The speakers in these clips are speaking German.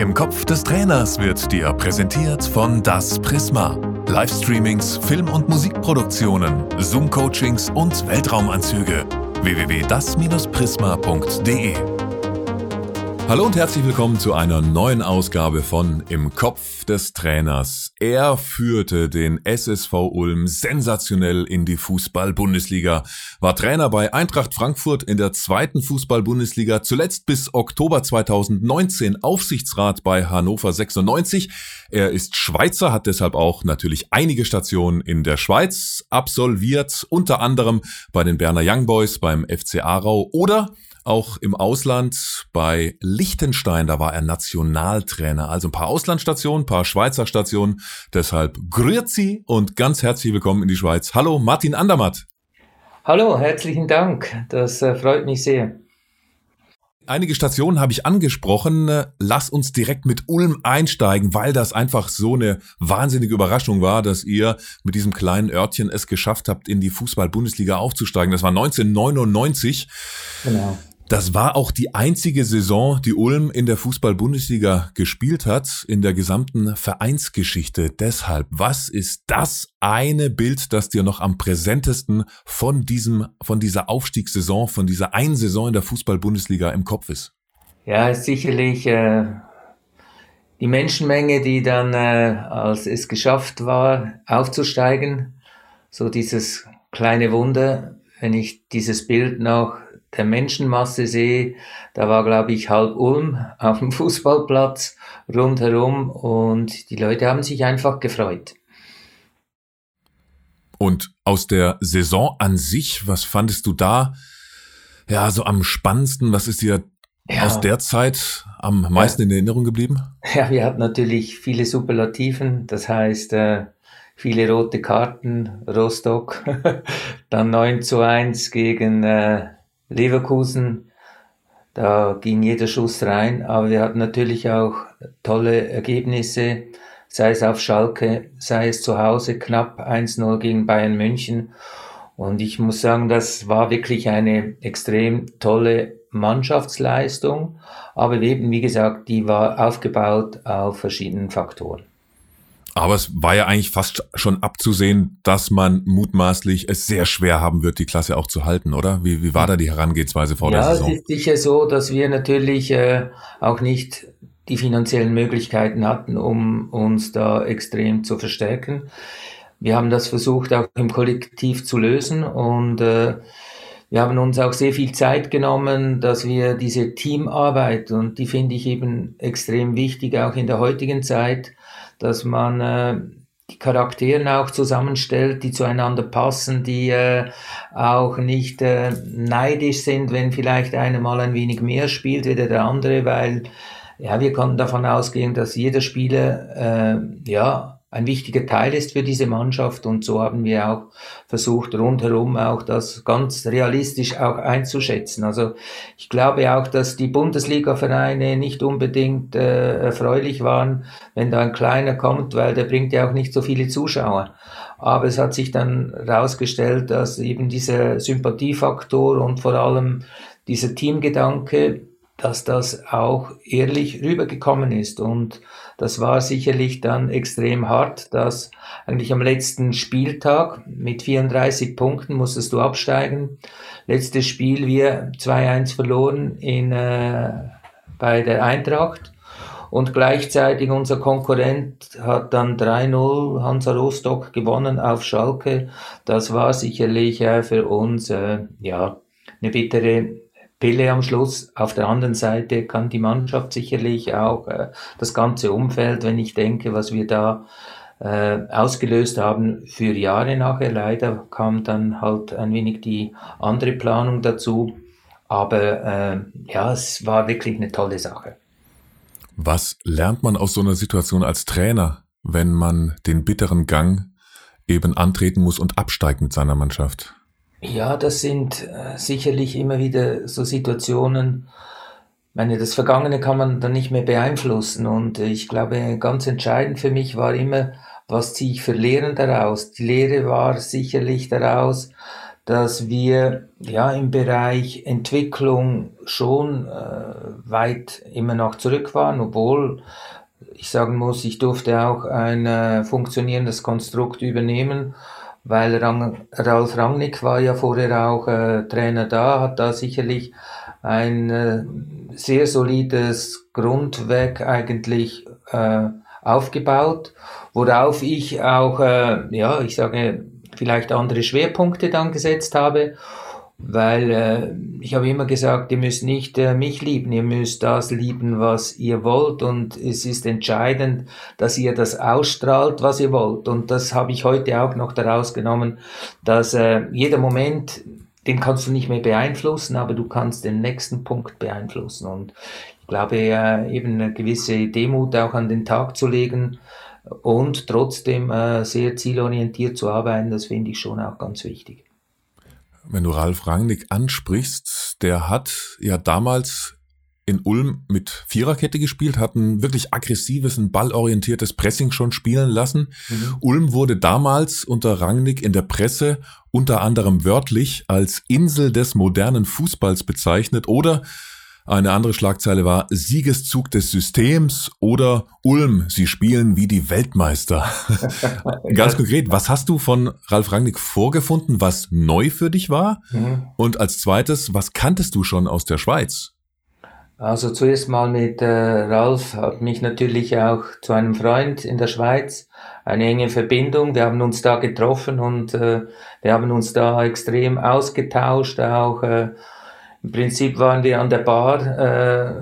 Im Kopf des Trainers wird dir präsentiert von Das Prisma. Livestreamings, Film- und Musikproduktionen, Zoom-Coachings und Weltraumanzüge. www.das-prisma.de Hallo und herzlich willkommen zu einer neuen Ausgabe von Im Kopf des Trainers. Er führte den SSV Ulm sensationell in die Fußball-Bundesliga, war Trainer bei Eintracht Frankfurt in der zweiten Fußball-Bundesliga, zuletzt bis Oktober 2019 Aufsichtsrat bei Hannover 96. Er ist Schweizer, hat deshalb auch natürlich einige Stationen in der Schweiz absolviert, unter anderem bei den Berner Young Boys, beim FC Aarau oder auch im Ausland bei Liechtenstein, da war er Nationaltrainer. Also ein paar Auslandsstationen, ein paar Schweizer Stationen. Deshalb grüezi und ganz herzlich willkommen in die Schweiz. Hallo Martin Andermatt. Hallo, herzlichen Dank. Das äh, freut mich sehr. Einige Stationen habe ich angesprochen. Lass uns direkt mit Ulm einsteigen, weil das einfach so eine wahnsinnige Überraschung war, dass ihr mit diesem kleinen Örtchen es geschafft habt, in die Fußball-Bundesliga aufzusteigen. Das war 1999. Genau. Das war auch die einzige Saison, die Ulm in der Fußball-Bundesliga gespielt hat, in der gesamten Vereinsgeschichte. Deshalb, was ist das eine Bild, das dir noch am präsentesten von diesem, von dieser Aufstiegssaison, von dieser einen Saison in der Fußball-Bundesliga im Kopf ist? Ja, ist sicherlich äh, die Menschenmenge, die dann, äh, als es geschafft war, aufzusteigen, so dieses kleine Wunder, wenn ich dieses Bild noch der Menschenmasse sehe, da war, glaube ich, halb Ulm auf dem Fußballplatz rundherum und die Leute haben sich einfach gefreut. Und aus der Saison an sich, was fandest du da ja so am spannendsten? Was ist dir ja. aus der Zeit am meisten ja. in Erinnerung geblieben? Ja, wir hatten natürlich viele Superlativen, das heißt äh, viele rote Karten, Rostock, dann 9 zu 1 gegen äh, Leverkusen, da ging jeder Schuss rein, aber wir hatten natürlich auch tolle Ergebnisse, sei es auf Schalke, sei es zu Hause knapp 1-0 gegen Bayern München. Und ich muss sagen, das war wirklich eine extrem tolle Mannschaftsleistung, aber eben, wie gesagt, die war aufgebaut auf verschiedenen Faktoren. Aber es war ja eigentlich fast schon abzusehen, dass man mutmaßlich es sehr schwer haben wird, die Klasse auch zu halten, oder? Wie, wie war da die Herangehensweise vor ja, der Saison? Ja, es ist sicher so, dass wir natürlich äh, auch nicht die finanziellen Möglichkeiten hatten, um uns da extrem zu verstärken. Wir haben das versucht auch im Kollektiv zu lösen und äh, wir haben uns auch sehr viel Zeit genommen, dass wir diese Teamarbeit, und die finde ich eben extrem wichtig, auch in der heutigen Zeit, dass man äh, die Charaktere auch zusammenstellt, die zueinander passen, die äh, auch nicht äh, neidisch sind, wenn vielleicht einer mal ein wenig mehr spielt wie der andere, weil ja, wir konnten davon ausgehen, dass jeder Spieler äh, ja ein wichtiger Teil ist für diese Mannschaft und so haben wir auch versucht, rundherum auch das ganz realistisch auch einzuschätzen. Also ich glaube auch, dass die Bundesliga-Vereine nicht unbedingt äh, erfreulich waren, wenn da ein kleiner kommt, weil der bringt ja auch nicht so viele Zuschauer. Aber es hat sich dann herausgestellt, dass eben dieser Sympathiefaktor und vor allem dieser Teamgedanke, dass das auch ehrlich rübergekommen ist und das war sicherlich dann extrem hart, dass eigentlich am letzten Spieltag mit 34 Punkten musstest du absteigen. Letztes Spiel wir 2-1 verloren in, äh, bei der Eintracht. Und gleichzeitig unser Konkurrent hat dann 3-0 Hansa Rostock gewonnen auf Schalke. Das war sicherlich äh, für uns äh, ja eine bittere Pille am Schluss. Auf der anderen Seite kann die Mannschaft sicherlich auch äh, das ganze Umfeld, wenn ich denke, was wir da äh, ausgelöst haben für Jahre nachher. Leider kam dann halt ein wenig die andere Planung dazu. Aber äh, ja, es war wirklich eine tolle Sache. Was lernt man aus so einer Situation als Trainer, wenn man den bitteren Gang eben antreten muss und absteigt mit seiner Mannschaft? Ja, das sind äh, sicherlich immer wieder so Situationen. Ich meine, das Vergangene kann man dann nicht mehr beeinflussen und ich glaube, ganz entscheidend für mich war immer, was ziehe ich für Lehren daraus? Die Lehre war sicherlich daraus, dass wir ja im Bereich Entwicklung schon äh, weit immer noch zurück waren, obwohl ich sagen muss, ich durfte auch ein äh, funktionierendes Konstrukt übernehmen, weil Rang, Ralf Rangnick war ja vorher auch äh, Trainer da, hat da sicherlich ein äh, sehr solides Grundwerk eigentlich äh, aufgebaut, worauf ich auch, äh, ja, ich sage, vielleicht andere Schwerpunkte dann gesetzt habe weil äh, ich habe immer gesagt, ihr müsst nicht äh, mich lieben, ihr müsst das lieben, was ihr wollt. Und es ist entscheidend, dass ihr das ausstrahlt, was ihr wollt. Und das habe ich heute auch noch daraus genommen, dass äh, jeder Moment, den kannst du nicht mehr beeinflussen, aber du kannst den nächsten Punkt beeinflussen. Und ich glaube äh, eben eine gewisse Demut auch an den Tag zu legen und trotzdem äh, sehr zielorientiert zu arbeiten, das finde ich schon auch ganz wichtig wenn du Ralf Rangnick ansprichst, der hat ja damals in Ulm mit Viererkette gespielt, hat ein wirklich aggressives, ein ballorientiertes Pressing schon spielen lassen. Mhm. Ulm wurde damals unter Rangnick in der Presse unter anderem wörtlich als Insel des modernen Fußballs bezeichnet oder eine andere Schlagzeile war Siegeszug des Systems oder Ulm, sie spielen wie die Weltmeister. Ganz konkret, was hast du von Ralf Rangnick vorgefunden, was neu für dich war? Mhm. Und als zweites, was kanntest du schon aus der Schweiz? Also zuerst mal mit äh, Ralf hat mich natürlich auch zu einem Freund in der Schweiz eine enge Verbindung. Wir haben uns da getroffen und äh, wir haben uns da extrem ausgetauscht, auch äh, im Prinzip waren wir an der Bar äh,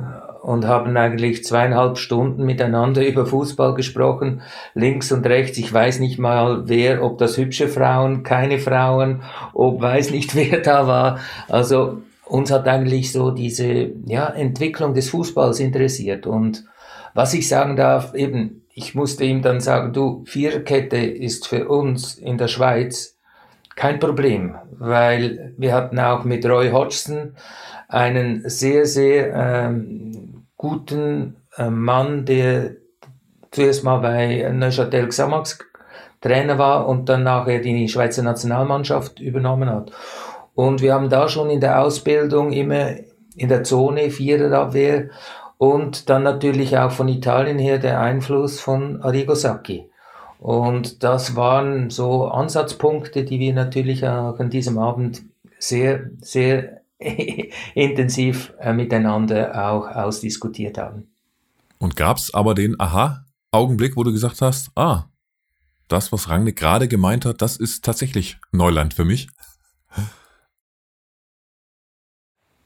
und haben eigentlich zweieinhalb Stunden miteinander über Fußball gesprochen, links und rechts. Ich weiß nicht mal, wer, ob das hübsche Frauen, keine Frauen, ob weiß nicht, wer da war. Also uns hat eigentlich so diese ja, Entwicklung des Fußballs interessiert. Und was ich sagen darf, eben, ich musste ihm dann sagen, du, Viererkette ist für uns in der Schweiz kein Problem, weil wir hatten auch mit Roy Hodgson einen sehr, sehr ähm, guten äh, Mann, der zuerst mal bei Neuchâtel Xamax Trainer war und dann nachher die Schweizer Nationalmannschaft übernommen hat. Und wir haben da schon in der Ausbildung immer in der Zone Viererabwehr und dann natürlich auch von Italien her der Einfluss von Arrigo Sacchi. Und das waren so Ansatzpunkte, die wir natürlich auch an diesem Abend sehr, sehr intensiv äh, miteinander auch ausdiskutiert haben. Und gab's aber den Aha-Augenblick, wo du gesagt hast, ah, das, was Rangnick gerade gemeint hat, das ist tatsächlich Neuland für mich?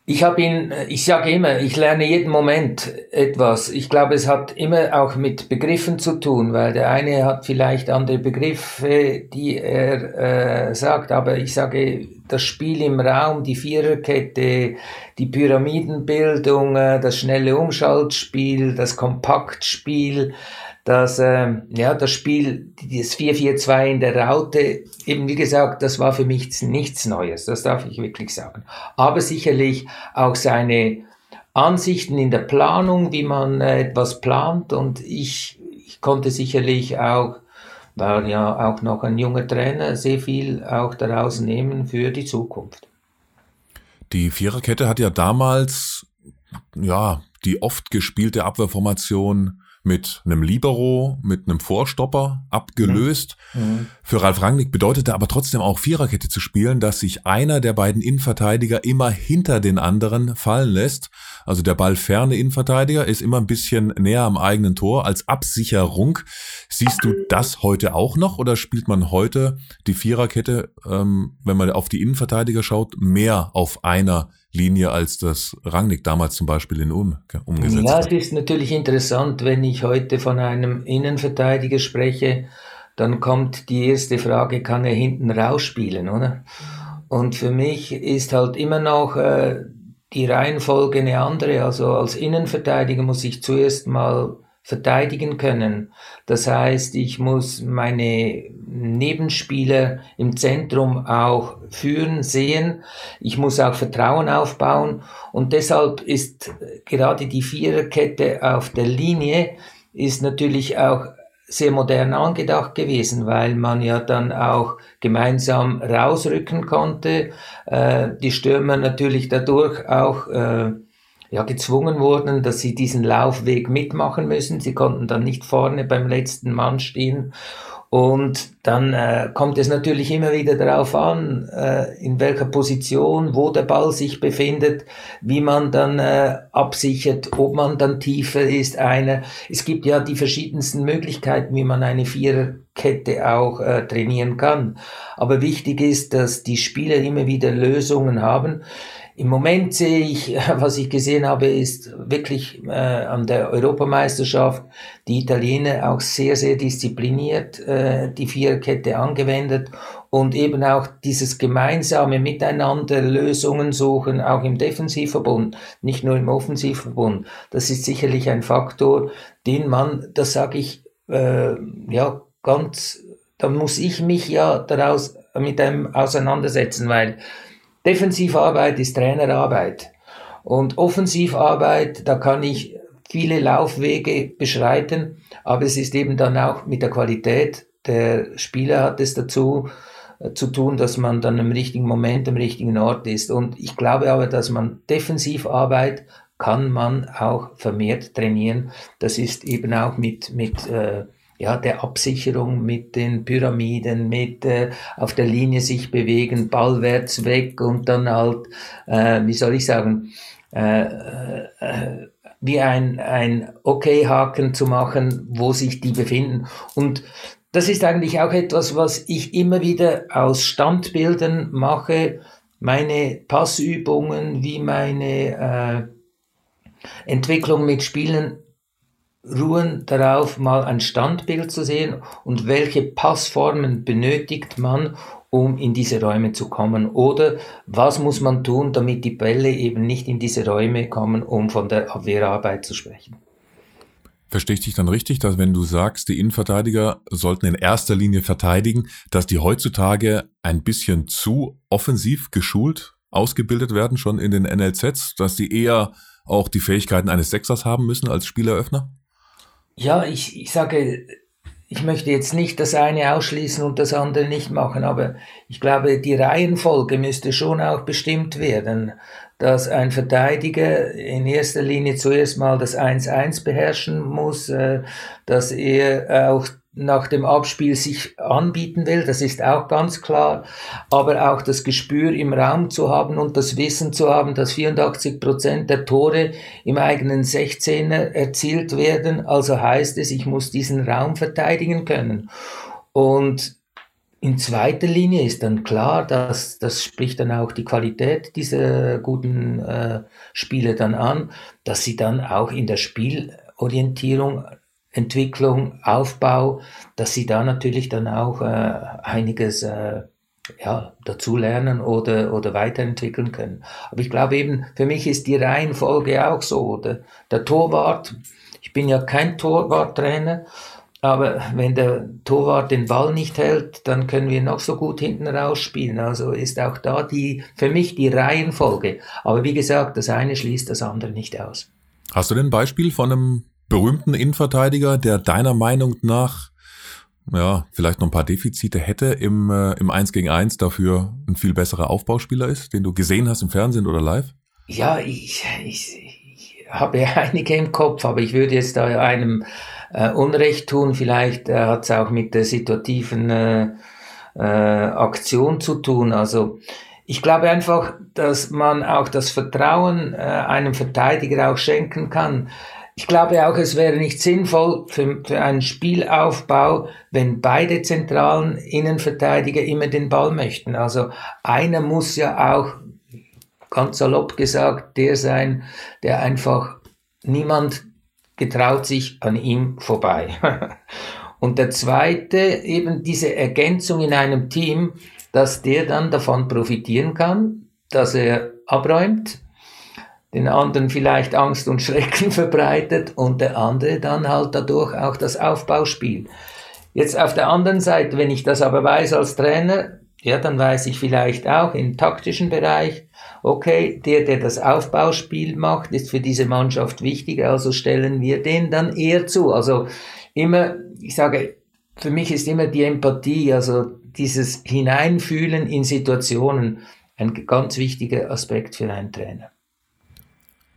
Ich habe ihn, ich sage immer, ich lerne jeden Moment etwas. Ich glaube, es hat immer auch mit Begriffen zu tun, weil der eine hat vielleicht andere Begriffe, die er äh, sagt, aber ich sage, das Spiel im Raum, die Viererkette, die Pyramidenbildung, äh, das schnelle Umschaltspiel, das Kompaktspiel, dass äh, ja, das Spiel, das 4-4-2 in der Raute, eben wie gesagt, das war für mich nichts Neues, das darf ich wirklich sagen. Aber sicherlich auch seine Ansichten in der Planung, wie man äh, etwas plant und ich, ich konnte sicherlich auch, war ja auch noch ein junger Trainer, sehr viel auch daraus nehmen für die Zukunft. Die Viererkette hat ja damals, ja, die oft gespielte Abwehrformation mit einem Libero, mit einem Vorstopper abgelöst. Mhm. Für Ralf Rangnick bedeutete aber trotzdem auch Viererkette zu spielen, dass sich einer der beiden Innenverteidiger immer hinter den anderen fallen lässt. Also der ballferne Innenverteidiger ist immer ein bisschen näher am eigenen Tor als Absicherung. Siehst du das heute auch noch oder spielt man heute die Viererkette, ähm, wenn man auf die Innenverteidiger schaut, mehr auf einer Linie, als das Rangnick damals zum Beispiel in Ulm umgesetzt hat. Ja, es ist natürlich interessant, wenn ich heute von einem Innenverteidiger spreche, dann kommt die erste Frage, kann er hinten rausspielen, oder? Und für mich ist halt immer noch äh, die Reihenfolge eine andere. Also als Innenverteidiger muss ich zuerst mal verteidigen können. Das heißt, ich muss meine Nebenspieler im Zentrum auch führen, sehen. Ich muss auch Vertrauen aufbauen. Und deshalb ist gerade die Viererkette auf der Linie ist natürlich auch sehr modern angedacht gewesen, weil man ja dann auch gemeinsam rausrücken konnte. Äh, die Stürmer natürlich dadurch auch äh, ja, gezwungen wurden, dass sie diesen Laufweg mitmachen müssen. Sie konnten dann nicht vorne beim letzten Mann stehen. Und dann äh, kommt es natürlich immer wieder darauf an, äh, in welcher Position, wo der Ball sich befindet, wie man dann äh, absichert, ob man dann tiefer ist. Eine. Es gibt ja die verschiedensten Möglichkeiten, wie man eine Viererkette auch äh, trainieren kann. Aber wichtig ist, dass die Spieler immer wieder Lösungen haben. Im Moment sehe ich, was ich gesehen habe, ist wirklich äh, an der Europameisterschaft die Italiener auch sehr, sehr diszipliniert äh, die Viererkette angewendet und eben auch dieses gemeinsame Miteinander Lösungen suchen, auch im Defensivverbund, nicht nur im Offensivverbund. Das ist sicherlich ein Faktor, den man, das sage ich, äh, ja, ganz, da muss ich mich ja daraus mit einem auseinandersetzen, weil Defensivarbeit ist Trainerarbeit. Und Offensivarbeit, da kann ich viele Laufwege beschreiten, aber es ist eben dann auch mit der Qualität der Spieler hat es dazu äh, zu tun, dass man dann im richtigen Moment am richtigen Ort ist. Und ich glaube aber, dass man Defensivarbeit kann man auch vermehrt trainieren. Das ist eben auch mit, mit äh, ja, der Absicherung mit den Pyramiden, mit äh, auf der Linie sich bewegen, ballwärts weg und dann halt, äh, wie soll ich sagen, äh, äh, wie ein, ein Okay-Haken zu machen, wo sich die befinden. Und das ist eigentlich auch etwas, was ich immer wieder aus Standbildern mache, meine Passübungen, wie meine äh, Entwicklung mit Spielen ruhen darauf, mal ein Standbild zu sehen und welche Passformen benötigt man, um in diese Räume zu kommen oder was muss man tun, damit die Bälle eben nicht in diese Räume kommen, um von der Abwehrarbeit zu sprechen. Verstehe ich dich dann richtig, dass wenn du sagst, die Innenverteidiger sollten in erster Linie verteidigen, dass die heutzutage ein bisschen zu offensiv geschult, ausgebildet werden schon in den NLZs, dass die eher auch die Fähigkeiten eines Sechsers haben müssen als Spieleröffner? Ja, ich, ich sage, ich möchte jetzt nicht das eine ausschließen und das andere nicht machen, aber ich glaube, die Reihenfolge müsste schon auch bestimmt werden, dass ein Verteidiger in erster Linie zuerst mal das 1-1 beherrschen muss, äh, dass er auch nach dem Abspiel sich anbieten will, das ist auch ganz klar, aber auch das Gespür im Raum zu haben und das Wissen zu haben, dass 84 Prozent der Tore im eigenen 16er erzielt werden, also heißt es, ich muss diesen Raum verteidigen können. Und in zweiter Linie ist dann klar, dass das spricht dann auch die Qualität dieser guten äh, Spiele dann an, dass sie dann auch in der Spielorientierung Entwicklung, Aufbau, dass sie da natürlich dann auch äh, einiges äh, ja, dazulernen oder, oder weiterentwickeln können. Aber ich glaube eben, für mich ist die Reihenfolge auch so. Oder? Der Torwart, ich bin ja kein Torwarttrainer, aber wenn der Torwart den Ball nicht hält, dann können wir noch so gut hinten rausspielen. Also ist auch da die, für mich die Reihenfolge. Aber wie gesagt, das eine schließt das andere nicht aus. Hast du denn ein Beispiel von einem berühmten Innenverteidiger, der deiner Meinung nach ja, vielleicht noch ein paar Defizite hätte im, äh, im 1 gegen 1 dafür ein viel besserer Aufbauspieler ist, den du gesehen hast im Fernsehen oder live? Ja, ich, ich, ich habe ja einige im Kopf, aber ich würde jetzt da einem äh, Unrecht tun. Vielleicht äh, hat es auch mit der situativen äh, äh, Aktion zu tun. Also ich glaube einfach, dass man auch das Vertrauen äh, einem Verteidiger auch schenken kann. Ich glaube auch, es wäre nicht sinnvoll für, für einen Spielaufbau, wenn beide zentralen Innenverteidiger immer den Ball möchten. Also einer muss ja auch, ganz salopp gesagt, der sein, der einfach niemand getraut sich an ihm vorbei. Und der zweite, eben diese Ergänzung in einem Team, dass der dann davon profitieren kann, dass er abräumt, den anderen vielleicht Angst und Schrecken verbreitet und der andere dann halt dadurch auch das Aufbauspiel. Jetzt auf der anderen Seite, wenn ich das aber weiß als Trainer, ja, dann weiß ich vielleicht auch im taktischen Bereich, okay, der, der das Aufbauspiel macht, ist für diese Mannschaft wichtig, also stellen wir den dann eher zu. Also immer, ich sage, für mich ist immer die Empathie, also dieses Hineinfühlen in Situationen ein ganz wichtiger Aspekt für einen Trainer.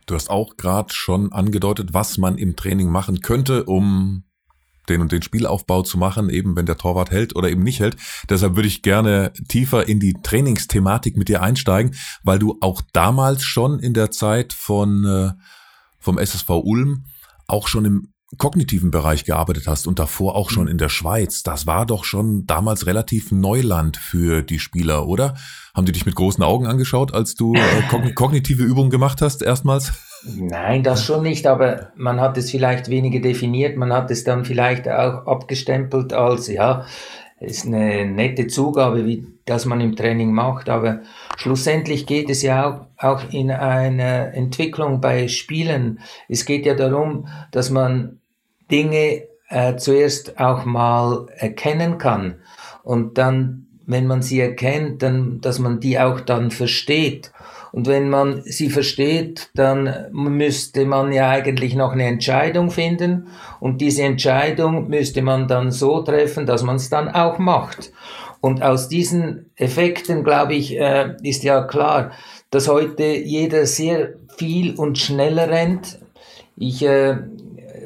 Du hast auch gerade schon angedeutet, was man im Training machen könnte, um den und den Spielaufbau zu machen, eben wenn der Torwart hält oder eben nicht hält. Deshalb würde ich gerne tiefer in die Trainingsthematik mit dir einsteigen, weil du auch damals schon in der Zeit von äh, vom SSV Ulm auch schon im kognitiven Bereich gearbeitet hast und davor auch schon mhm. in der Schweiz, das war doch schon damals relativ Neuland für die Spieler, oder? Haben die dich mit großen Augen angeschaut, als du äh, kognitive Übungen gemacht hast, erstmals? Nein, das schon nicht, aber man hat es vielleicht weniger definiert, man hat es dann vielleicht auch abgestempelt als, ja, ist eine nette Zugabe, wie das man im Training macht, aber schlussendlich geht es ja auch, auch in einer Entwicklung bei Spielen. Es geht ja darum, dass man Dinge äh, zuerst auch mal erkennen kann und dann, wenn man sie erkennt, dann, dass man die auch dann versteht. Und wenn man sie versteht, dann müsste man ja eigentlich noch eine Entscheidung finden. Und diese Entscheidung müsste man dann so treffen, dass man es dann auch macht. Und aus diesen Effekten, glaube ich, äh, ist ja klar, dass heute jeder sehr viel und schneller rennt. Ich äh,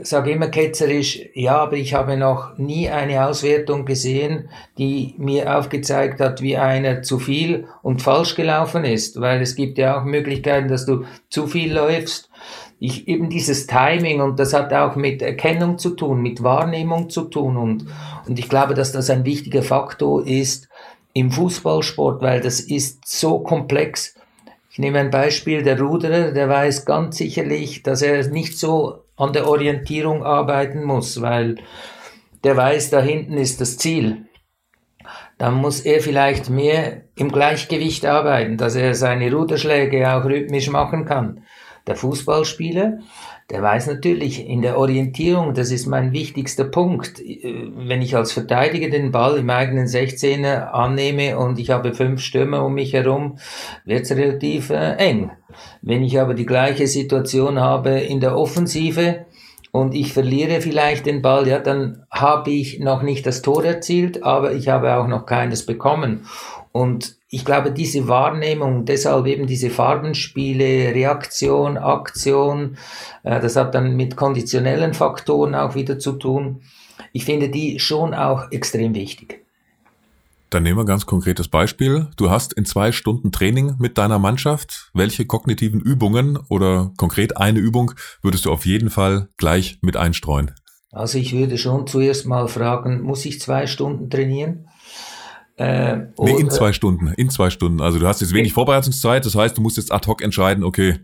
sage immer ketzerisch, ja, aber ich habe noch nie eine Auswertung gesehen, die mir aufgezeigt hat, wie einer zu viel und falsch gelaufen ist, weil es gibt ja auch Möglichkeiten, dass du zu viel läufst. Ich, eben dieses Timing und das hat auch mit Erkennung zu tun, mit Wahrnehmung zu tun und, und ich glaube, dass das ein wichtiger Faktor ist im Fußballsport, weil das ist so komplex. Ich nehme ein Beispiel, der Ruderer, der weiß ganz sicherlich, dass er nicht so an der Orientierung arbeiten muss, weil der weiß, da hinten ist das Ziel. Dann muss er vielleicht mehr im Gleichgewicht arbeiten, dass er seine Ruderschläge auch rhythmisch machen kann. Der Fußballspieler, der weiß natürlich in der Orientierung, das ist mein wichtigster Punkt. Wenn ich als Verteidiger den Ball im eigenen 16er annehme und ich habe fünf Stürmer um mich herum, wird es relativ äh, eng. Wenn ich aber die gleiche Situation habe in der Offensive, und ich verliere vielleicht den Ball, ja, dann habe ich noch nicht das Tor erzielt, aber ich habe auch noch keines bekommen. Und ich glaube, diese Wahrnehmung, deshalb eben diese Farbenspiele, Reaktion, Aktion, äh, das hat dann mit konditionellen Faktoren auch wieder zu tun. Ich finde die schon auch extrem wichtig. Dann nehmen wir ein ganz konkretes Beispiel. Du hast in zwei Stunden Training mit deiner Mannschaft. Welche kognitiven Übungen oder konkret eine Übung würdest du auf jeden Fall gleich mit einstreuen? Also ich würde schon zuerst mal fragen, muss ich zwei Stunden trainieren? Äh, nee, in zwei Stunden, in zwei Stunden. Also du hast jetzt wenig Vorbereitungszeit, das heißt, du musst jetzt ad hoc entscheiden, okay,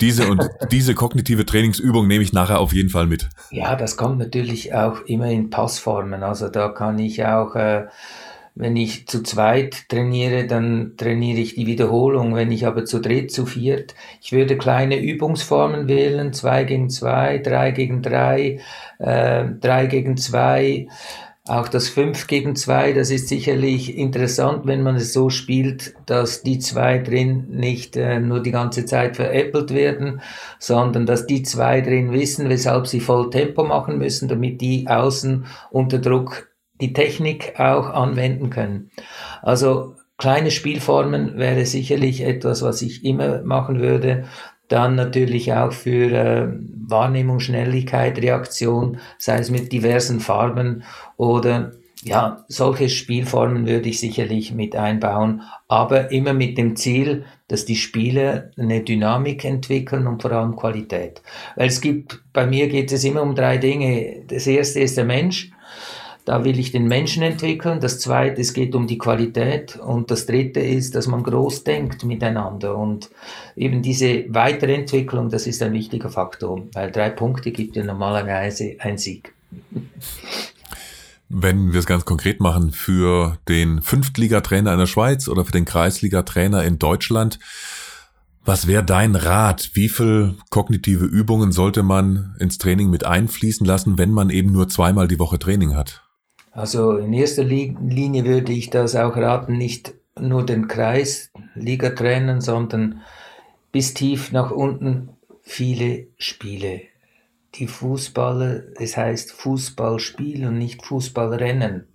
diese und diese kognitive Trainingsübung nehme ich nachher auf jeden Fall mit. Ja, das kommt natürlich auch immer in Passformen. Also da kann ich auch, äh, wenn ich zu zweit trainiere, dann trainiere ich die Wiederholung. Wenn ich aber zu dritt, zu viert, ich würde kleine Übungsformen wählen, zwei gegen zwei, drei gegen drei, äh, drei gegen zwei auch das 5 gegen 2, das ist sicherlich interessant, wenn man es so spielt, dass die zwei drin nicht äh, nur die ganze Zeit veräppelt werden, sondern dass die zwei drin wissen, weshalb sie voll Tempo machen müssen, damit die außen unter Druck die Technik auch anwenden können. Also kleine Spielformen wäre sicherlich etwas, was ich immer machen würde. Dann natürlich auch für äh, Wahrnehmung, Schnelligkeit, Reaktion, sei es mit diversen Farben oder ja, solche Spielformen würde ich sicherlich mit einbauen, aber immer mit dem Ziel, dass die Spiele eine Dynamik entwickeln und vor allem Qualität. Weil es gibt, bei mir geht es immer um drei Dinge. Das erste ist der Mensch. Da will ich den Menschen entwickeln. Das zweite, es geht um die Qualität. Und das dritte ist, dass man groß denkt miteinander. Und eben diese Weiterentwicklung, das ist ein wichtiger Faktor, weil drei Punkte gibt ja normalerweise ein Sieg. Wenn wir es ganz konkret machen, für den Fünftligatrainer in der Schweiz oder für den Kreisligatrainer in Deutschland, was wäre dein Rat? Wie viel kognitive Übungen sollte man ins Training mit einfließen lassen, wenn man eben nur zweimal die Woche Training hat? Also in erster Linie würde ich das auch raten, nicht nur den Kreis Liga trennen, sondern bis tief nach unten viele Spiele. Die Fußballer, es heißt Fußballspiel und nicht Fußballrennen.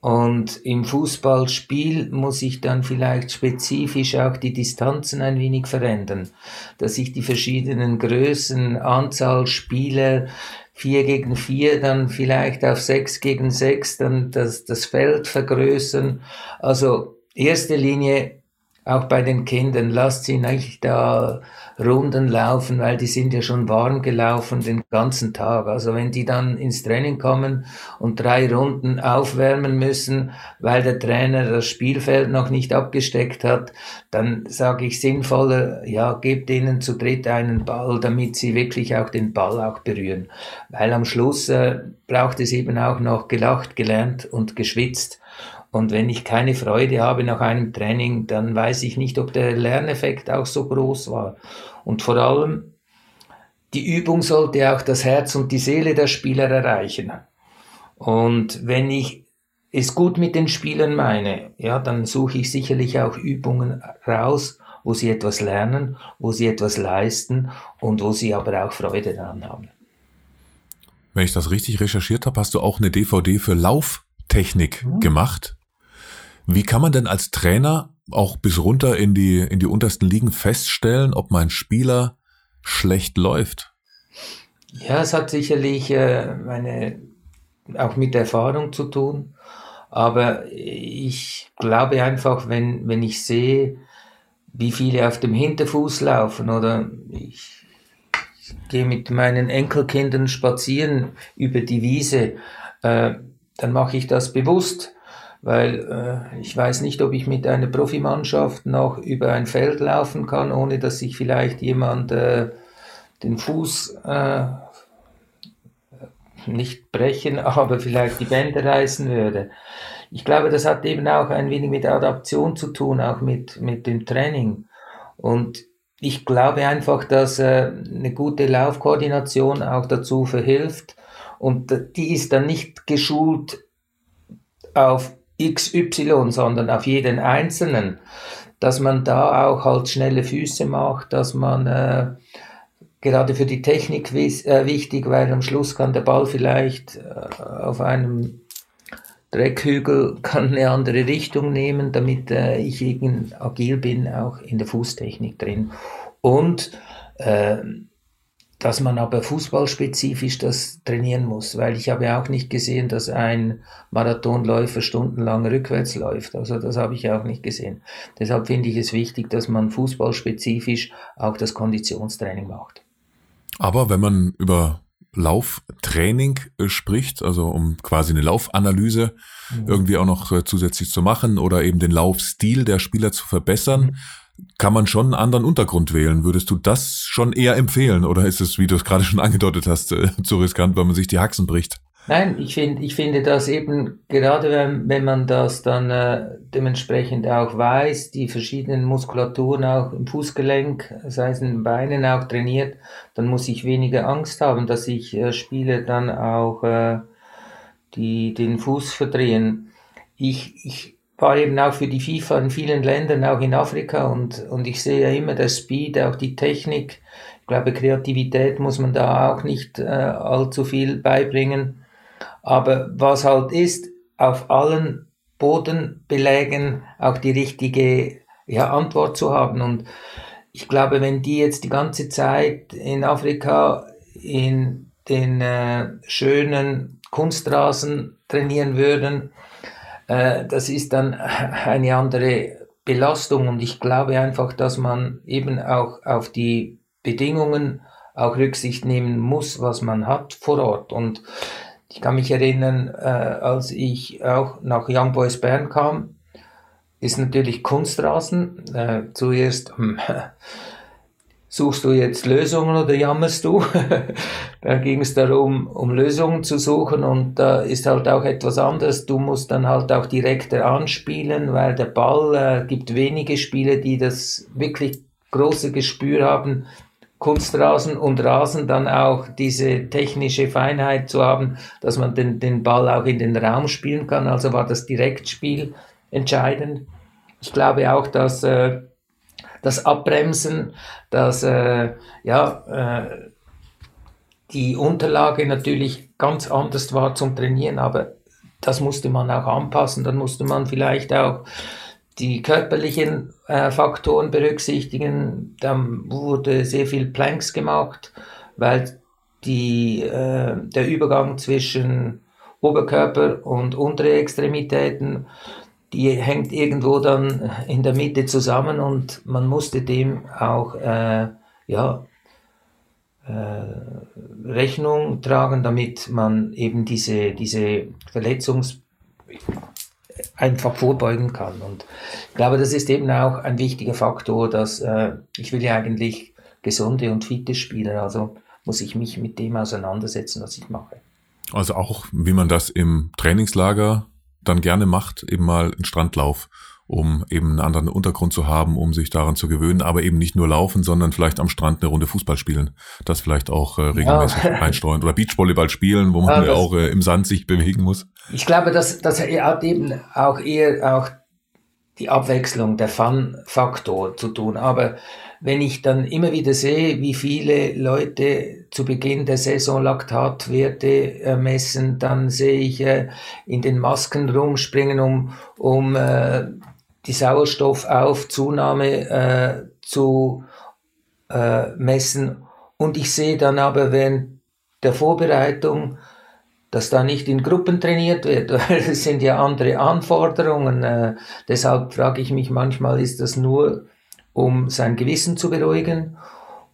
Und im Fußballspiel muss ich dann vielleicht spezifisch auch die Distanzen ein wenig verändern, dass ich die verschiedenen Größen, Anzahl Spieler, vier gegen vier, dann vielleicht auf sechs gegen sechs, dann das, das Feld vergrößern. Also erste Linie auch bei den Kindern, lasst sie nicht da Runden laufen, weil die sind ja schon warm gelaufen den ganzen Tag. Also wenn die dann ins Training kommen und drei Runden aufwärmen müssen, weil der Trainer das Spielfeld noch nicht abgesteckt hat, dann sage ich sinnvoller, ja, gebt ihnen zu dritt einen Ball, damit sie wirklich auch den Ball auch berühren. Weil am Schluss äh, braucht es eben auch noch gelacht, gelernt und geschwitzt. Und wenn ich keine Freude habe nach einem Training, dann weiß ich nicht, ob der Lerneffekt auch so groß war. Und vor allem, die Übung sollte auch das Herz und die Seele der Spieler erreichen. Und wenn ich es gut mit den Spielern meine, ja, dann suche ich sicherlich auch Übungen raus, wo sie etwas lernen, wo sie etwas leisten und wo sie aber auch Freude daran haben. Wenn ich das richtig recherchiert habe, hast du auch eine DVD für Lauftechnik mhm. gemacht. Wie kann man denn als Trainer auch bis runter in die, in die untersten Ligen feststellen, ob mein Spieler schlecht läuft? Ja, es hat sicherlich äh, eine, auch mit Erfahrung zu tun. Aber ich glaube einfach, wenn, wenn ich sehe, wie viele auf dem Hinterfuß laufen oder ich, ich gehe mit meinen Enkelkindern spazieren über die Wiese, äh, dann mache ich das bewusst weil äh, ich weiß nicht, ob ich mit einer Profimannschaft noch über ein Feld laufen kann, ohne dass sich vielleicht jemand äh, den Fuß äh, nicht brechen, aber vielleicht die Bänder reißen würde. Ich glaube, das hat eben auch ein wenig mit Adaption zu tun, auch mit, mit dem Training. Und ich glaube einfach, dass äh, eine gute Laufkoordination auch dazu verhilft. Und die ist dann nicht geschult auf XY, sondern auf jeden Einzelnen, dass man da auch halt schnelle Füße macht, dass man äh, gerade für die Technik äh, wichtig, weil am Schluss kann der Ball vielleicht äh, auf einem Dreckhügel kann eine andere Richtung nehmen, damit äh, ich agil bin, auch in der Fußtechnik drin. Und äh, dass man aber fußballspezifisch das trainieren muss, weil ich habe auch nicht gesehen, dass ein Marathonläufer stundenlang rückwärts läuft. Also das habe ich auch nicht gesehen. Deshalb finde ich es wichtig, dass man fußballspezifisch auch das Konditionstraining macht. Aber wenn man über Lauftraining äh, spricht, also um quasi eine Laufanalyse mhm. irgendwie auch noch äh, zusätzlich zu machen oder eben den Laufstil der Spieler zu verbessern, mhm kann man schon einen anderen Untergrund wählen. Würdest du das schon eher empfehlen oder ist es, wie du es gerade schon angedeutet hast, äh, zu riskant, weil man sich die Haxen bricht? Nein, ich finde, ich finde das eben, gerade wenn, wenn man das dann äh, dementsprechend auch weiß, die verschiedenen Muskulaturen auch im Fußgelenk, sei es in den Beinen auch trainiert, dann muss ich weniger Angst haben, dass ich äh, Spiele dann auch äh, die den Fuß verdrehen. Ich, ich war eben auch für die FIFA in vielen Ländern, auch in Afrika und, und ich sehe ja immer das Speed, auch die Technik. Ich glaube, Kreativität muss man da auch nicht äh, allzu viel beibringen. Aber was halt ist, auf allen Bodenbelägen auch die richtige ja, Antwort zu haben. Und ich glaube, wenn die jetzt die ganze Zeit in Afrika in den äh, schönen Kunstrasen trainieren würden, äh, das ist dann eine andere Belastung und ich glaube einfach, dass man eben auch auf die Bedingungen auch Rücksicht nehmen muss, was man hat vor Ort. Und ich kann mich erinnern, äh, als ich auch nach Young Boys Bern kam, ist natürlich Kunstrasen. Äh, zuerst suchst du jetzt Lösungen oder jammerst du? da ging es darum, um Lösungen zu suchen und da ist halt auch etwas anderes. Du musst dann halt auch direkter anspielen, weil der Ball äh, gibt wenige Spiele, die das wirklich große Gespür haben, Kunstrasen und Rasen dann auch diese technische Feinheit zu haben, dass man den, den Ball auch in den Raum spielen kann. Also war das Direktspiel entscheidend. Ich glaube auch, dass äh, das Abbremsen, dass äh, ja, äh, die Unterlage natürlich ganz anders war zum Trainieren, aber das musste man auch anpassen. Dann musste man vielleicht auch die körperlichen äh, Faktoren berücksichtigen. Dann wurde sehr viel Planks gemacht, weil die, äh, der Übergang zwischen Oberkörper und untere Extremitäten, die hängt irgendwo dann in der Mitte zusammen und man musste dem auch äh, ja, äh, Rechnung tragen, damit man eben diese, diese Verletzungs einfach vorbeugen kann. Und ich glaube, das ist eben auch ein wichtiger Faktor, dass äh, ich will ja eigentlich gesunde und fitte Spieler, also muss ich mich mit dem auseinandersetzen, was ich mache. Also auch, wie man das im Trainingslager dann gerne macht, eben mal einen Strandlauf um eben einen anderen Untergrund zu haben, um sich daran zu gewöhnen, aber eben nicht nur laufen, sondern vielleicht am Strand eine Runde Fußball spielen. Das vielleicht auch äh, regelmäßig ja. einstreuen. Oder Beachvolleyball spielen, wo man ja, auch äh, im Sand sich bewegen muss. Ich glaube, das, das hat eben auch eher auch die Abwechslung, der Fun-Faktor zu tun. Aber wenn ich dann immer wieder sehe, wie viele Leute zu Beginn der Saison Laktatwerte messen, dann sehe ich äh, in den Masken rumspringen, um, um äh, die Sauerstoffaufzunahme äh, zu äh, messen. Und ich sehe dann aber während der Vorbereitung, dass da nicht in Gruppen trainiert wird, weil es sind ja andere Anforderungen. Äh, deshalb frage ich mich manchmal, ist das nur, um sein Gewissen zu beruhigen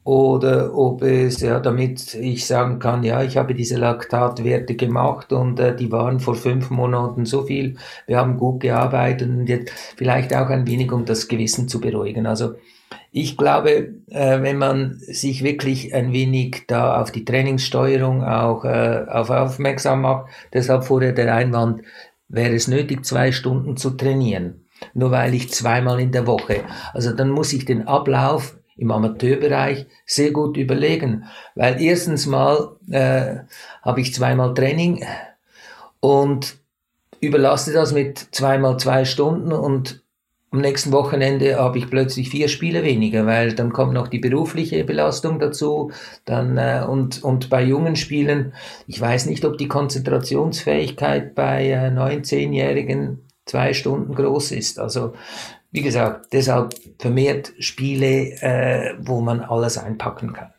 oder ob es, ja, damit ich sagen kann, ja, ich habe diese Laktatwerte gemacht und äh, die waren vor fünf Monaten so viel, wir haben gut gearbeitet und jetzt vielleicht auch ein wenig, um das Gewissen zu beruhigen. Also ich glaube, äh, wenn man sich wirklich ein wenig da auf die Trainingssteuerung auch äh, auf aufmerksam macht, deshalb vorher der Einwand, wäre es nötig, zwei Stunden zu trainieren nur weil ich zweimal in der Woche. Also dann muss ich den Ablauf im Amateurbereich sehr gut überlegen, weil erstens mal äh, habe ich zweimal Training und überlasse das mit zweimal zwei Stunden und am nächsten Wochenende habe ich plötzlich vier Spiele weniger, weil dann kommt noch die berufliche Belastung dazu. Dann, äh, und, und bei jungen Spielen, ich weiß nicht, ob die Konzentrationsfähigkeit bei äh, 19-Jährigen zwei Stunden groß ist. Also wie gesagt, deshalb vermehrt Spiele, äh, wo man alles einpacken kann.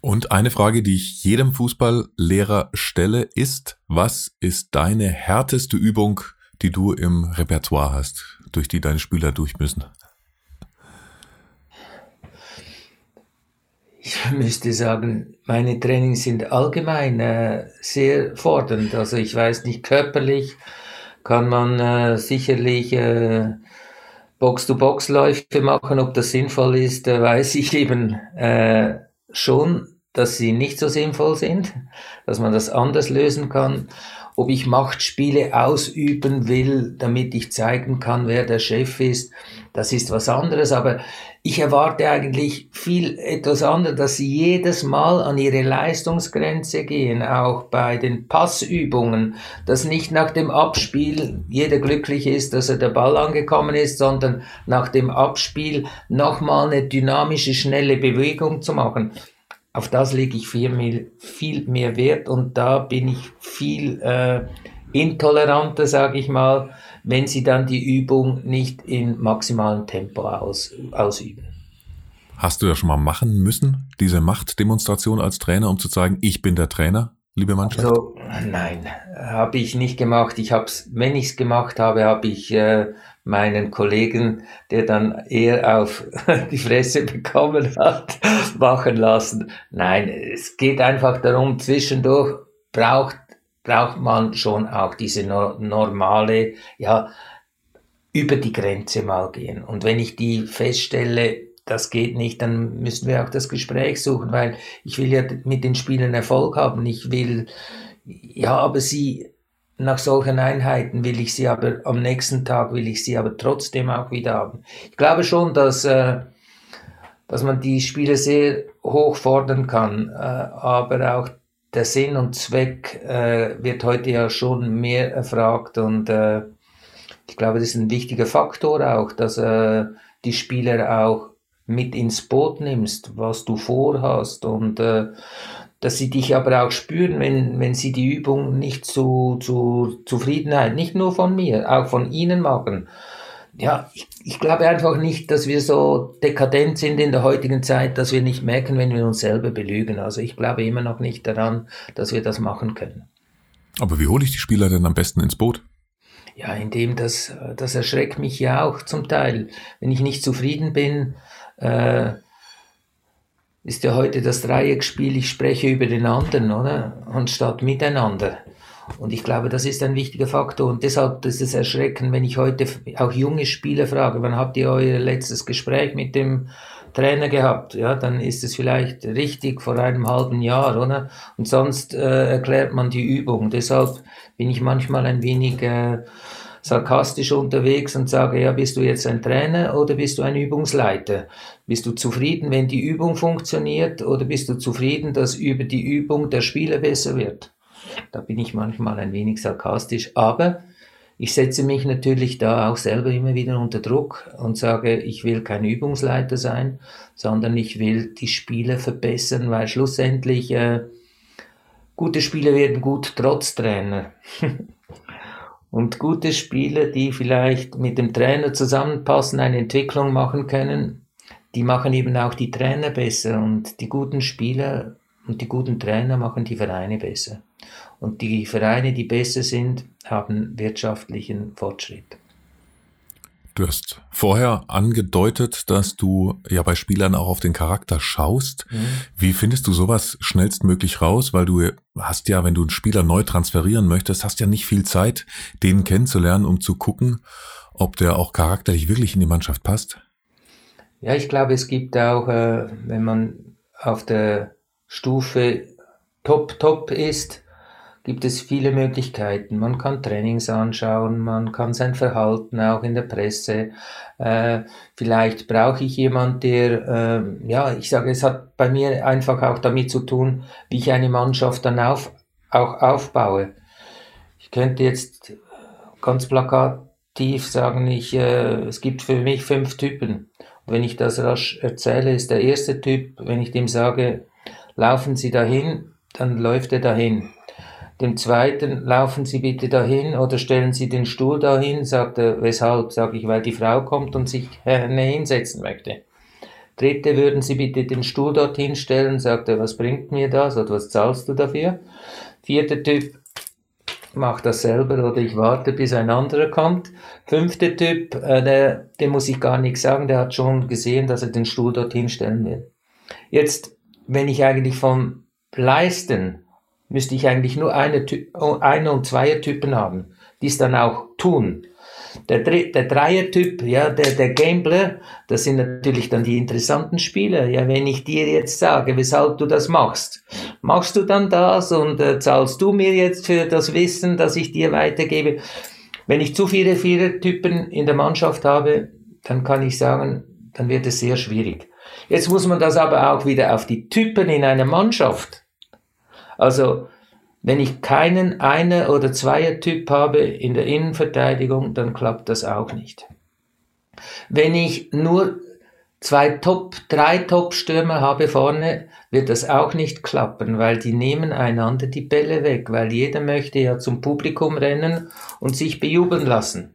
Und eine Frage, die ich jedem Fußballlehrer stelle, ist, was ist deine härteste Übung, die du im Repertoire hast, durch die deine Spieler durch müssen? Ich müsste sagen, meine Trainings sind allgemein äh, sehr fordernd. Also ich weiß nicht körperlich, kann man äh, sicherlich äh, Box-to-Box-Läufe machen. Ob das sinnvoll ist, äh, weiß ich eben äh, schon, dass sie nicht so sinnvoll sind, dass man das anders lösen kann. Ob ich Machtspiele ausüben will, damit ich zeigen kann, wer der Chef ist, das ist was anderes. Aber ich erwarte eigentlich viel etwas anderes, dass sie jedes Mal an ihre Leistungsgrenze gehen, auch bei den Passübungen, dass nicht nach dem Abspiel jeder glücklich ist, dass er der Ball angekommen ist, sondern nach dem Abspiel nochmal eine dynamische, schnelle Bewegung zu machen. Auf das lege ich viel, viel mehr Wert und da bin ich viel äh, intoleranter, sage ich mal, wenn sie dann die Übung nicht in maximalem Tempo aus, ausüben. Hast du ja schon mal machen müssen, diese Machtdemonstration als Trainer, um zu zeigen, ich bin der Trainer, liebe Mannschaft? Also, nein, habe ich nicht gemacht. Ich hab's, wenn ich es gemacht habe, habe ich äh, meinen Kollegen, der dann eher auf die Fresse bekommen hat, machen lassen. Nein, es geht einfach darum, zwischendurch braucht braucht man schon auch diese no normale, ja, über die Grenze mal gehen. Und wenn ich die feststelle, das geht nicht, dann müssen wir auch das Gespräch suchen, weil ich will ja mit den Spielen Erfolg haben. Ich will, ja, aber sie, nach solchen Einheiten will ich sie aber, am nächsten Tag will ich sie aber trotzdem auch wieder haben. Ich glaube schon, dass, äh, dass man die Spiele sehr hoch fordern kann, äh, aber auch der Sinn und Zweck äh, wird heute ja schon mehr erfragt und äh, ich glaube, das ist ein wichtiger Faktor auch, dass äh, die Spieler auch mit ins Boot nimmst, was du vorhast und äh, dass sie dich aber auch spüren, wenn, wenn sie die Übung nicht zu, zu Zufriedenheit, nicht nur von mir, auch von ihnen machen. Ja, ich, ich glaube einfach nicht, dass wir so dekadent sind in der heutigen Zeit, dass wir nicht merken, wenn wir uns selber belügen. Also ich glaube immer noch nicht daran, dass wir das machen können. Aber wie hole ich die Spieler denn am besten ins Boot? Ja, indem das, das erschreckt mich ja auch zum Teil. Wenn ich nicht zufrieden bin, äh, ist ja heute das Dreieckspiel, ich spreche über den anderen, oder? Anstatt miteinander. Und ich glaube, das ist ein wichtiger Faktor. Und deshalb ist es erschreckend, wenn ich heute auch junge Spieler frage, wann habt ihr euer letztes Gespräch mit dem Trainer gehabt? Ja, dann ist es vielleicht richtig vor einem halben Jahr, oder? Und sonst äh, erklärt man die Übung. Deshalb bin ich manchmal ein wenig äh, sarkastisch unterwegs und sage, ja, bist du jetzt ein Trainer oder bist du ein Übungsleiter? Bist du zufrieden, wenn die Übung funktioniert oder bist du zufrieden, dass über die Übung der Spieler besser wird? Da bin ich manchmal ein wenig sarkastisch, aber ich setze mich natürlich da auch selber immer wieder unter Druck und sage, ich will kein Übungsleiter sein, sondern ich will die Spieler verbessern, weil schlussendlich äh, gute Spieler werden gut trotz Trainer. Und gute Spieler, die vielleicht mit dem Trainer zusammenpassen, eine Entwicklung machen können, die machen eben auch die Trainer besser. Und die guten Spieler und die guten Trainer machen die Vereine besser. Und die Vereine, die besser sind, haben wirtschaftlichen Fortschritt. Du hast vorher angedeutet, dass du ja bei Spielern auch auf den Charakter schaust. Mhm. Wie findest du sowas schnellstmöglich raus? Weil du hast ja, wenn du einen Spieler neu transferieren möchtest, hast ja nicht viel Zeit, den kennenzulernen, um zu gucken, ob der auch charakterlich wirklich in die Mannschaft passt. Ja, ich glaube, es gibt auch, äh, wenn man auf der Stufe top, top ist, gibt es viele Möglichkeiten. Man kann Trainings anschauen, man kann sein Verhalten auch in der Presse. Äh, vielleicht brauche ich jemand, der, äh, ja, ich sage, es hat bei mir einfach auch damit zu tun, wie ich eine Mannschaft dann auf, auch aufbaue. Ich könnte jetzt ganz plakativ sagen, ich, äh, es gibt für mich fünf Typen. Wenn ich das rasch erzähle, ist der erste Typ, wenn ich dem sage, laufen Sie dahin, dann läuft er dahin. Dem zweiten, laufen Sie bitte dahin oder stellen Sie den Stuhl dahin, sagt er, weshalb? Sag ich, weil die Frau kommt und sich gerne hinsetzen möchte. Dritte, würden Sie bitte den Stuhl dorthin stellen, sagt er, was bringt mir das oder was zahlst du dafür? Vierter Typ, mach das selber oder ich warte, bis ein anderer kommt. Fünfter Typ, äh, der, dem muss ich gar nichts sagen, der hat schon gesehen, dass er den Stuhl dorthin stellen will. Jetzt, wenn ich eigentlich vom Leisten müsste ich eigentlich nur eine, eine und Zweier-Typen haben, die es dann auch tun. Der, der Dreier-Typ, ja, der, der Gambler, das sind natürlich dann die interessanten Spieler. Ja, wenn ich dir jetzt sage, weshalb du das machst, machst du dann das und äh, zahlst du mir jetzt für das Wissen, das ich dir weitergebe? Wenn ich zu viele Vierer-Typen in der Mannschaft habe, dann kann ich sagen, dann wird es sehr schwierig. Jetzt muss man das aber auch wieder auf die Typen in einer Mannschaft also, wenn ich keinen Einer- oder Zweier-Typ habe in der Innenverteidigung, dann klappt das auch nicht. Wenn ich nur zwei Top, drei Top-Stürmer habe vorne, wird das auch nicht klappen, weil die nehmen einander die Bälle weg, weil jeder möchte ja zum Publikum rennen und sich bejubeln lassen.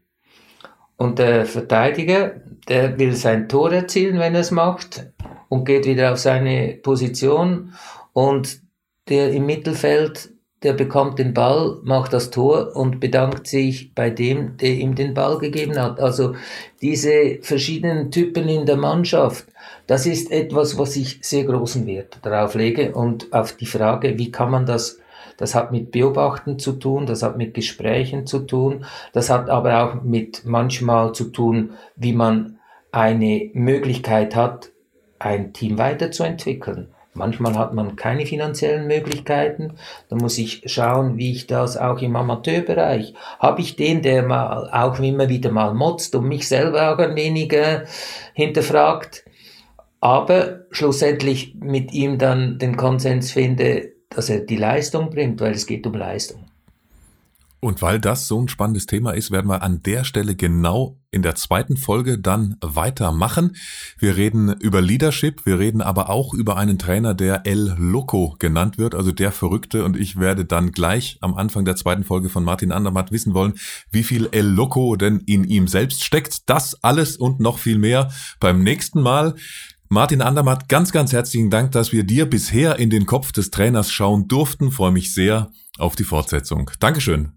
Und der Verteidiger, der will sein Tor erzielen, wenn er es macht, und geht wieder auf seine Position. Und der im Mittelfeld, der bekommt den Ball, macht das Tor und bedankt sich bei dem, der ihm den Ball gegeben hat. Also diese verschiedenen Typen in der Mannschaft, das ist etwas, was ich sehr großen Wert darauf lege und auf die Frage, wie kann man das das hat mit Beobachten zu tun, das hat mit Gesprächen zu tun, das hat aber auch mit manchmal zu tun, wie man eine Möglichkeit hat, ein Team weiterzuentwickeln. Manchmal hat man keine finanziellen Möglichkeiten. Da muss ich schauen, wie ich das auch im Amateurbereich. Habe ich den, der mal auch immer wieder mal motzt und mich selber auch ein wenig äh, hinterfragt. aber schlussendlich mit ihm dann den Konsens finde, dass er die Leistung bringt, weil es geht um Leistung. Und weil das so ein spannendes Thema ist, werden wir an der Stelle genau in der zweiten Folge dann weitermachen. Wir reden über Leadership, wir reden aber auch über einen Trainer, der El Loco genannt wird, also der Verrückte. Und ich werde dann gleich am Anfang der zweiten Folge von Martin Andermatt wissen wollen, wie viel El Loco denn in ihm selbst steckt. Das alles und noch viel mehr beim nächsten Mal. Martin Andermatt, ganz, ganz herzlichen Dank, dass wir dir bisher in den Kopf des Trainers schauen durften. Freue mich sehr auf die Fortsetzung. Dankeschön.